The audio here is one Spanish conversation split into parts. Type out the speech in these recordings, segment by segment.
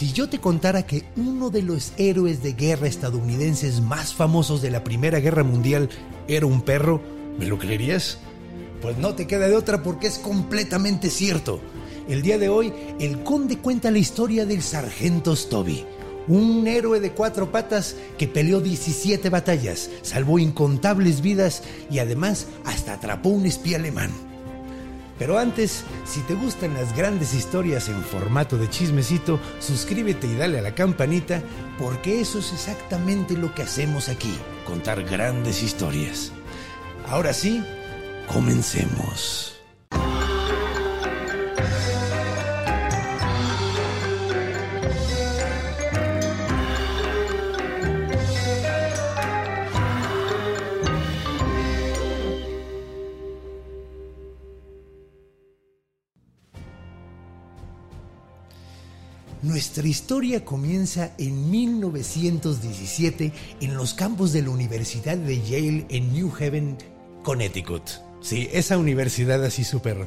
Si yo te contara que uno de los héroes de guerra estadounidenses más famosos de la Primera Guerra Mundial era un perro, ¿me lo creerías? Pues no te queda de otra porque es completamente cierto. El día de hoy, el conde cuenta la historia del sargento Stoby, un héroe de cuatro patas que peleó 17 batallas, salvó incontables vidas y además hasta atrapó un espía alemán. Pero antes, si te gustan las grandes historias en formato de chismecito, suscríbete y dale a la campanita, porque eso es exactamente lo que hacemos aquí, contar grandes historias. Ahora sí, comencemos. Nuestra historia comienza en 1917 en los campos de la Universidad de Yale en New Haven, Connecticut. Sí, esa universidad así súper.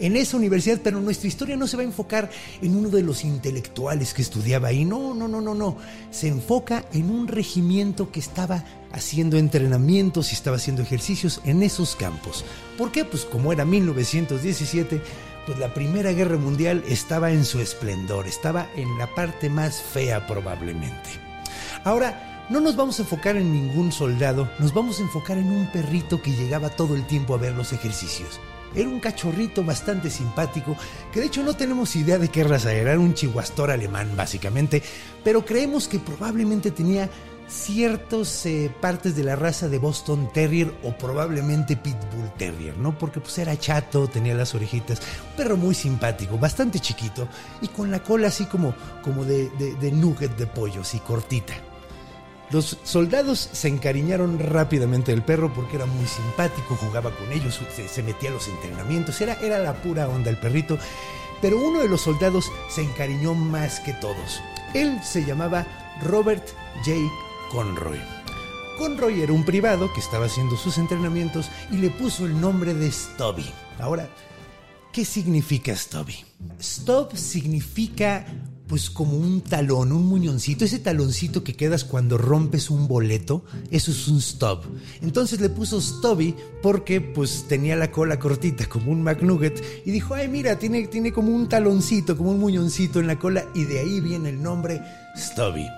En esa universidad, pero nuestra historia no se va a enfocar en uno de los intelectuales que estudiaba ahí. No, no, no, no, no. Se enfoca en un regimiento que estaba haciendo entrenamientos y estaba haciendo ejercicios en esos campos. ¿Por qué? Pues como era 1917 pues la Primera Guerra Mundial estaba en su esplendor, estaba en la parte más fea probablemente. Ahora, no nos vamos a enfocar en ningún soldado, nos vamos a enfocar en un perrito que llegaba todo el tiempo a ver los ejercicios. Era un cachorrito bastante simpático, que de hecho no tenemos idea de qué raza era, era un chihuastor alemán básicamente, pero creemos que probablemente tenía ciertas eh, partes de la raza de Boston Terrier o probablemente Pitbull Terrier, ¿no? Porque pues era chato, tenía las orejitas, un perro muy simpático, bastante chiquito y con la cola así como, como de, de, de nugget de pollo, así cortita. Los soldados se encariñaron rápidamente del perro porque era muy simpático, jugaba con ellos, se, metía a los entrenamientos, era, era la pura onda el perrito. Pero uno de los soldados se encariñó más que todos. Él se llamaba Robert J. Conroy. Conroy era un privado que estaba haciendo sus entrenamientos y le puso el nombre de Stubby. Ahora, ¿qué significa Stubby? Stub significa pues como un talón, un muñoncito, ese taloncito que quedas cuando rompes un boleto, eso es un stub. Entonces le puso Stubby porque pues tenía la cola cortita como un McNugget y dijo, ay mira, tiene, tiene como un taloncito, como un muñoncito en la cola y de ahí viene el nombre Stubby.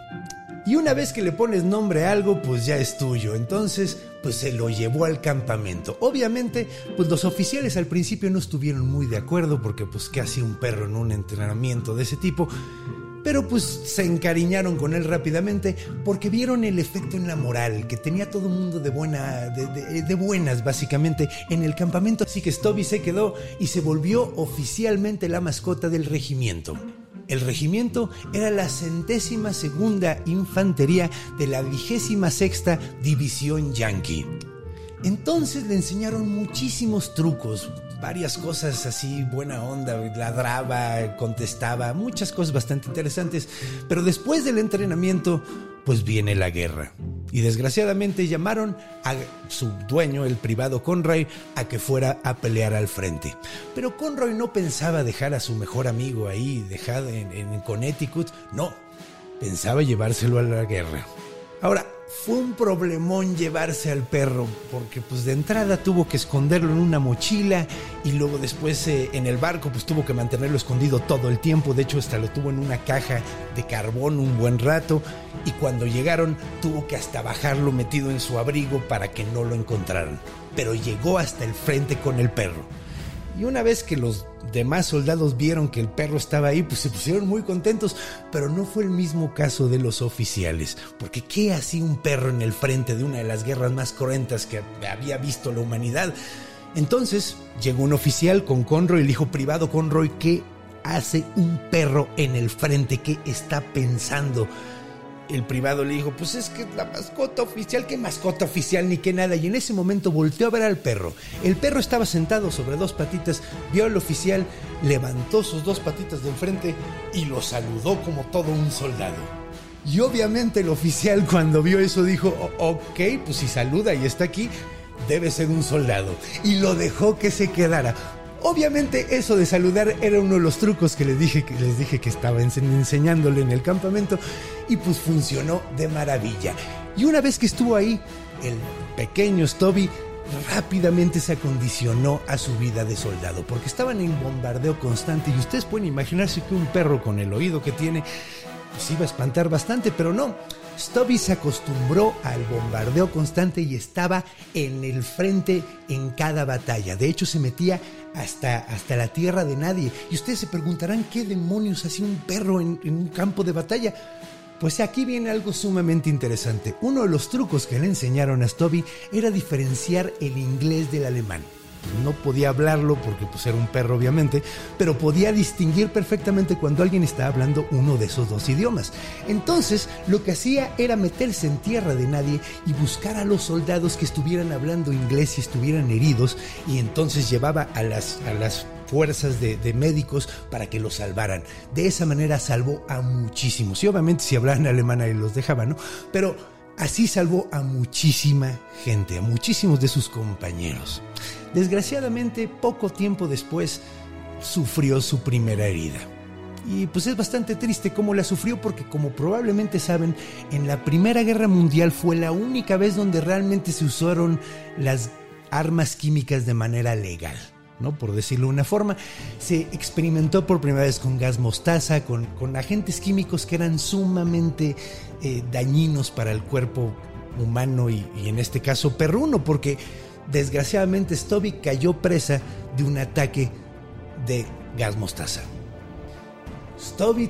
Y una vez que le pones nombre a algo, pues ya es tuyo. Entonces, pues se lo llevó al campamento. Obviamente, pues los oficiales al principio no estuvieron muy de acuerdo porque pues qué un perro en un entrenamiento de ese tipo. Pero pues se encariñaron con él rápidamente porque vieron el efecto en la moral que tenía todo el mundo de, buena, de buenas básicamente en el campamento. Así que Stubby se quedó y se volvió oficialmente la mascota del regimiento. El regimiento era la centésima segunda infantería de la vigésima sexta división yankee. Entonces le enseñaron muchísimos trucos, varias cosas así, buena onda, ladraba, contestaba, muchas cosas bastante interesantes. Pero después del entrenamiento, pues viene la guerra. Y desgraciadamente llamaron a su dueño, el privado Conroy, a que fuera a pelear al frente. Pero Conroy no pensaba dejar a su mejor amigo ahí, dejado en, en Connecticut, no, pensaba llevárselo a la guerra. Ahora, fue un problemón llevarse al perro, porque pues de entrada tuvo que esconderlo en una mochila y luego después eh, en el barco pues tuvo que mantenerlo escondido todo el tiempo, de hecho hasta lo tuvo en una caja de carbón un buen rato y cuando llegaron tuvo que hasta bajarlo metido en su abrigo para que no lo encontraran, pero llegó hasta el frente con el perro. Y una vez que los demás soldados vieron que el perro estaba ahí, pues se pusieron muy contentos, pero no fue el mismo caso de los oficiales, porque ¿qué hacía un perro en el frente de una de las guerras más cruentas que había visto la humanidad? Entonces llegó un oficial con Conroy y le dijo, privado Conroy, ¿qué hace un perro en el frente? ¿Qué está pensando? El privado le dijo, pues es que la mascota oficial, ¿qué mascota oficial ni qué nada? Y en ese momento volteó a ver al perro. El perro estaba sentado sobre dos patitas, vio al oficial, levantó sus dos patitas de enfrente y lo saludó como todo un soldado. Y obviamente el oficial cuando vio eso dijo, ok, pues si saluda y está aquí, debe ser un soldado. Y lo dejó que se quedara. Obviamente eso de saludar era uno de los trucos que les dije que, les dije que estaba enseñándole en el campamento y pues funcionó de maravilla. Y una vez que estuvo ahí, el pequeño Stubby rápidamente se acondicionó a su vida de soldado, porque estaban en bombardeo constante y ustedes pueden imaginarse que un perro con el oído que tiene pues iba a espantar bastante, pero no. Stubby se acostumbró al bombardeo constante y estaba en el frente en cada batalla. De hecho, se metía hasta, hasta la tierra de nadie. Y ustedes se preguntarán qué demonios hacía un perro en, en un campo de batalla. Pues aquí viene algo sumamente interesante. Uno de los trucos que le enseñaron a Stubby era diferenciar el inglés del alemán no podía hablarlo porque pues era un perro obviamente, pero podía distinguir perfectamente cuando alguien estaba hablando uno de esos dos idiomas. Entonces lo que hacía era meterse en tierra de nadie y buscar a los soldados que estuvieran hablando inglés y estuvieran heridos y entonces llevaba a las, a las fuerzas de, de, médicos para que los salvaran. De esa manera salvó a muchísimos. Y obviamente si hablaban alemán ahí los dejaban, ¿no? Pero así salvó a muchísima gente, a muchísimos de sus compañeros. Desgraciadamente, poco tiempo después, sufrió su primera herida. Y pues es bastante triste cómo la sufrió porque como probablemente saben, en la Primera Guerra Mundial fue la única vez donde realmente se usaron las armas químicas de manera legal. ¿No? Por decirlo de una forma, se experimentó por primera vez con gas mostaza, con, agentes químicos que eran sumamente eh, dañinos para el cuerpo humano y, en este caso perruno, porque desgraciadamente Stubby cayó presa de un ataque de gas mostaza.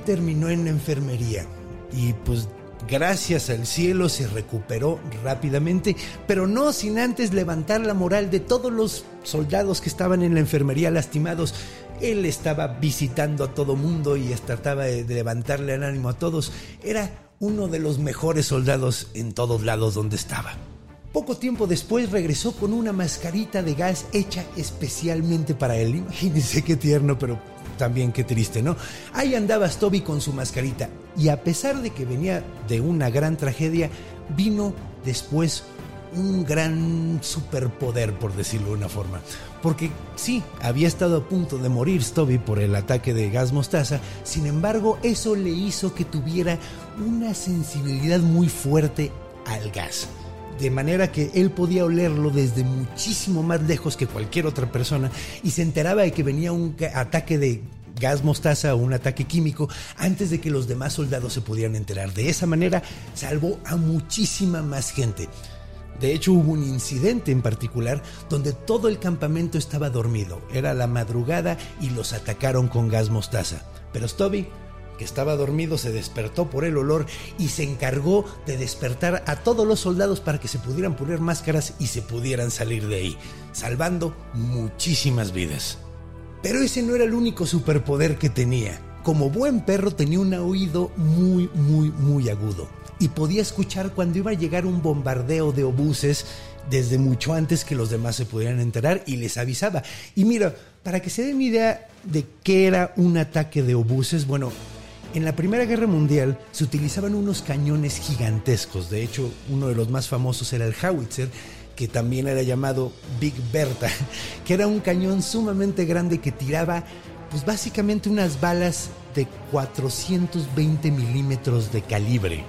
Terminó en la enfermería y pues gracias al cielo se recuperó rápidamente, pero no sin antes levantar la moral de todos los soldados que estaban en la enfermería lastimados. Él estaba visitando a todo mundo y trataba de levantarle el ánimo a todos. Era uno de los mejores soldados en todos lados donde estaba. Poco tiempo después regresó con una mascarita de gas hecha especialmente para él. Imagínense qué tierno, pero también qué triste, ¿no? Ahí andaba Stubby con su mascarita y a pesar de que venía de una gran tragedia, vino después un gran superpoder, por decirlo de una forma. Porque sí, había estado a punto de morir Stubby por el ataque de gas mostaza, sin embargo, eso le hizo que tuviera una sensibilidad muy fuerte al gas de manera que él podía olerlo desde muchísimo más lejos que cualquier otra persona y se enteraba de que venía un ataque de gas mostaza o un ataque químico antes de que los demás soldados se pudieran enterar. De esa manera salvó a muchísima más gente. De hecho, hubo un incidente en particular donde todo el campamento estaba dormido. Era la madrugada y los atacaron con gas mostaza. Pero Stubby que estaba dormido, se despertó por el olor y se encargó de despertar a todos los soldados para que se pudieran poner máscaras y se pudieran salir de ahí, salvando muchísimas vidas. Pero ese no era el único superpoder que tenía. Como buen perro tenía un oído muy, muy, muy agudo y podía escuchar cuando iba a llegar un bombardeo de obuses desde mucho antes que los demás se pudieran enterar y les avisaba. Y mira, para que se den idea de qué era un ataque de obuses, bueno, En la Primera Guerra Mundial se utilizaban unos cañones gigantescos, de hecho uno de los más famosos era el Howitzer, que también era llamado Big Bertha, que era un cañón sumamente grande que tiraba pues básicamente unas balas de 420 milímetros de calibre.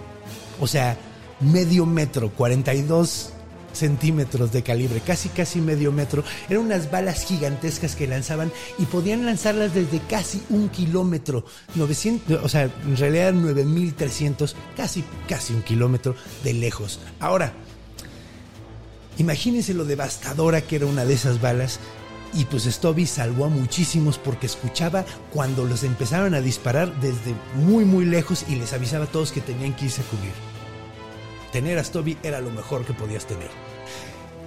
O sea, medio metro, 42 centímetros de calibre, casi casi medio metro. Eran unas balas gigantescas que lanzaban y podían lanzarlas desde casi un kilómetro, 900, o sea, en realidad 9300, casi casi un kilómetro de lejos. Ahora, imagínense lo devastadora que era una de esas balas. Y pues Stubby salvó a muchísimos porque escuchaba cuando los empezaban a disparar desde muy muy lejos y les avisaba a todos que tenían que irse a cubrir tener a Stubby era lo mejor que podías tener.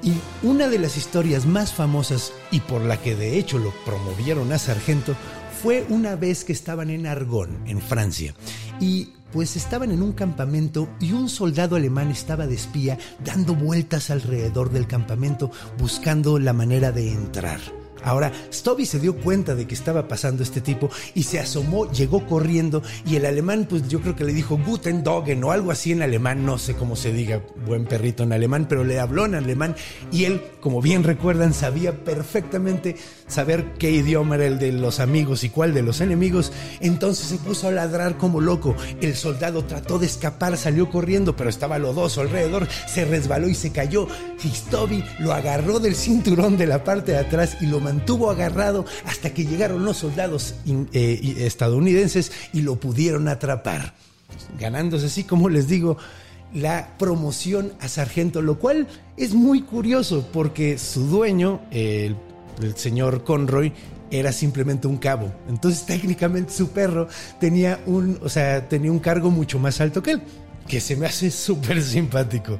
Y una de las historias más famosas y por la que de hecho lo promovieron a sargento fue una vez que estaban en Argonne, en Francia, y pues estaban en un campamento y un soldado alemán estaba de espía dando vueltas alrededor del campamento buscando la manera de entrar. Ahora, Stubby se dio cuenta de que estaba pasando este tipo y se asomó, llegó corriendo y el alemán, pues yo creo que le dijo Guten Doggen o algo así en alemán, no sé cómo se diga buen perrito en alemán, pero le habló en alemán y él, como bien recuerdan, sabía perfectamente saber qué idioma era el de los amigos y cuál de los enemigos. Entonces se puso a ladrar como loco. El soldado trató de escapar, salió corriendo, pero estaba lodoso alrededor, se resbaló y se cayó. Y lo agarró del cinturón de la parte de atrás y lo mantuvo agarrado hasta que llegaron los soldados eh, estadounidenses y lo pudieron atrapar, ganándose así como les digo la promoción a sargento, lo cual es muy curioso porque su dueño, el, el señor Conroy, era simplemente un cabo. Entonces técnicamente su perro tenía un, o sea, tenía un cargo mucho más alto que él, que se me hace súper simpático.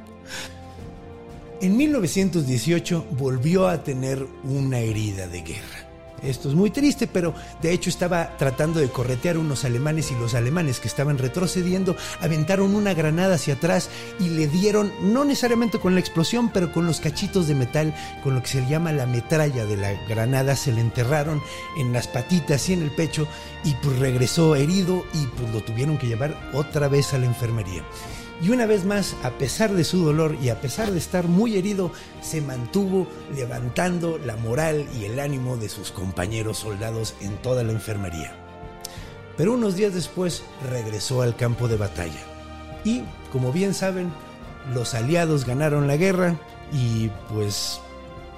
En 1918 volvió a tener una herida de guerra. Esto es muy triste, pero de hecho estaba tratando de corretear unos alemanes y los alemanes que estaban retrocediendo aventaron una granada hacia atrás y le dieron, no necesariamente con la explosión, pero con los cachitos de metal, con lo que se llama la metralla de la granada, se le enterraron en las patitas y en el pecho y pues regresó herido y pues lo tuvieron que llevar otra vez a la enfermería. Y una vez más, a pesar de su dolor y a pesar de estar muy herido, se mantuvo levantando la moral y el ánimo de sus compañeros soldados en toda la enfermería. Pero unos días después regresó al campo de batalla. Y, como bien saben, los aliados ganaron la guerra y pues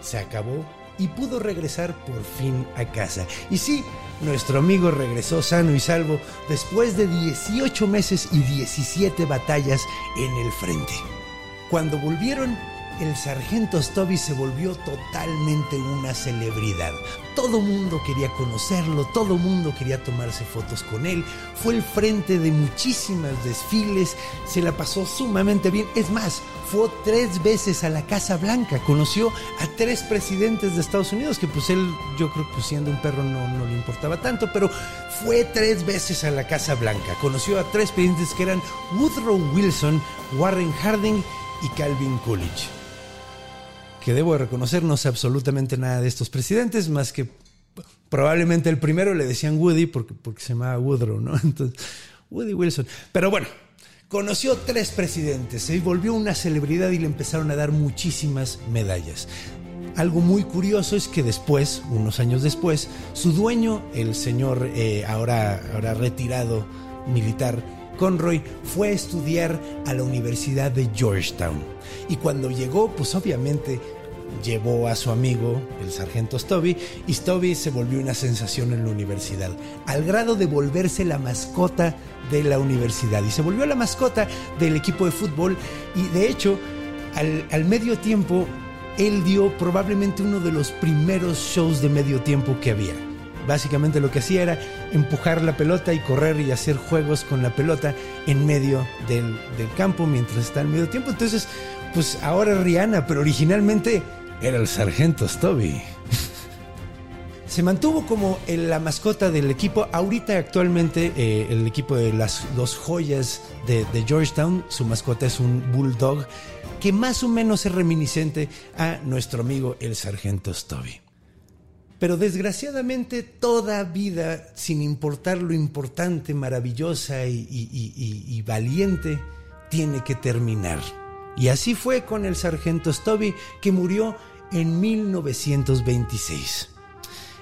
se acabó y pudo regresar por fin a casa. Y sí, nuestro amigo regresó sano y salvo después de 18 meses y 17 batallas en el frente. Cuando volvieron, el sargento Stubby se volvió totalmente una celebridad. Todo mundo quería conocerlo, todo mundo quería tomarse fotos con él. Fue el frente de muchísimas desfiles, se la pasó sumamente bien. Es más, fue tres veces a la Casa Blanca, conoció a tres presidentes de Estados Unidos, que pues él, yo creo que pues, siendo un perro no, no le importaba tanto, pero fue tres veces a la Casa Blanca. Conoció a tres presidentes que eran Woodrow Wilson, Warren Harding y Calvin Coolidge que debo reconocer no sé absolutamente nada de estos presidentes, más que probablemente el primero le decían Woody porque, porque se llamaba Woodrow, ¿no? Entonces, Woody Wilson. Pero bueno, conoció tres presidentes, se volvió una celebridad y le empezaron a dar muchísimas medallas. Algo muy curioso es que después, unos años después, su dueño, el señor eh, ahora, ahora retirado militar, Conroy fue a estudiar a la Universidad de Georgetown. Y cuando llegó, pues obviamente llevó a su amigo, el sargento Stubby, y Stubby se volvió una sensación en la universidad, al grado de volverse la mascota de la universidad. Y se volvió la mascota del equipo de fútbol y de hecho, al, al medio tiempo, él dio probablemente uno de los primeros shows de medio tiempo que había. Básicamente lo que hacía era empujar la pelota y correr y hacer juegos con la pelota en medio del, del campo mientras está en medio tiempo. Entonces, pues ahora Rihanna, pero originalmente era el sargento Stubby. Se mantuvo como la mascota del equipo. Ahorita actualmente eh, el equipo de las dos joyas de, de Georgetown, su mascota es un bulldog que más o menos es reminiscente a nuestro amigo el sargento Stubby. Pero desgraciadamente toda vida, sin importar lo importante, maravillosa y, valiente, tiene que terminar. Y así fue con el sargento Stubby, que murió en 1926.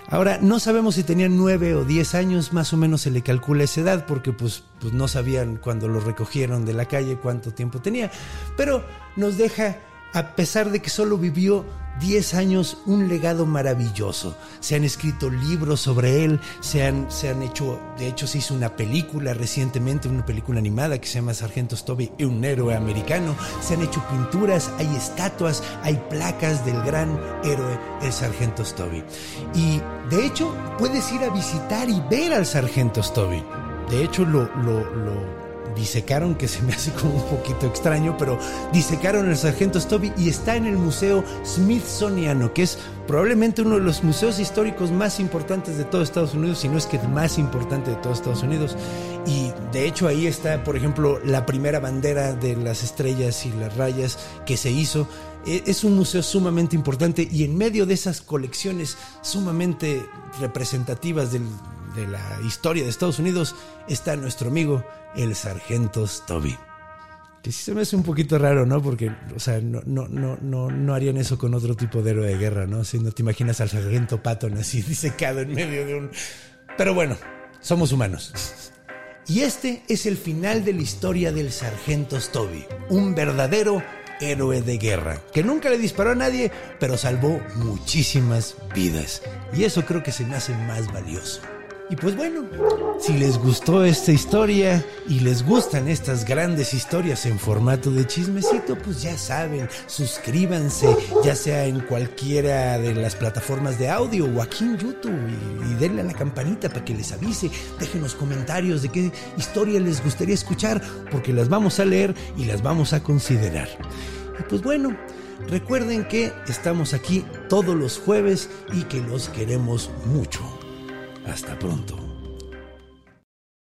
Ahora, no sabemos si tenía nueve o diez años, más o menos se le calcula esa edad, porque pues, pues no sabían cuando lo recogieron de la calle cuánto tiempo tenía, pero nos deja a pesar de que solo vivió 10 años, un legado maravilloso. Se han escrito libros sobre él, se han, se han hecho, de hecho se hizo una película recientemente, una película animada que se llama Sargento Stubby, un héroe americano. Se han hecho pinturas, hay estatuas, hay placas del gran héroe, el Sargento Stubby. Y de hecho puedes ir a visitar y ver al Sargento Stubby. De hecho lo, lo, lo disecaron, que se me hace como un poquito extraño, pero disecaron el sargento Stubby y está en el Museo Smithsoniano, que es probablemente uno de los museos históricos más importantes de todo Estados Unidos, si no es que el más importante de todo Estados Unidos. Y de hecho ahí está, por ejemplo, la primera bandera de las estrellas y las rayas que se hizo. E, es un museo sumamente importante y en medio de esas colecciones sumamente representativas del de la historia de Estados Unidos está nuestro amigo el sargento Stubby. Que sí se me hace un poquito raro, ¿no? Porque, o sea, no, no, no, no, harían eso con otro tipo de héroe de guerra, ¿no? Si no te imaginas al sargento Patton así disecado en medio de un... Pero bueno, somos humanos. Y este es el final de la historia del sargento Stubby, un verdadero héroe de guerra, que nunca le disparó a nadie, pero salvó muchísimas vidas. Y eso creo que se me hace más valioso. Y pues bueno, si les gustó esta historia y les gustan estas grandes historias en formato de chismecito, pues ya saben, suscríbanse, ya sea en cualquiera de las plataformas de audio o aquí en YouTube y, denle a la campanita para que les avise, dejen los comentarios de qué historia les gustaría escuchar, porque las vamos a leer y las vamos a considerar. Y pues bueno, recuerden que estamos aquí todos los jueves y que los queremos mucho. Hasta pronto.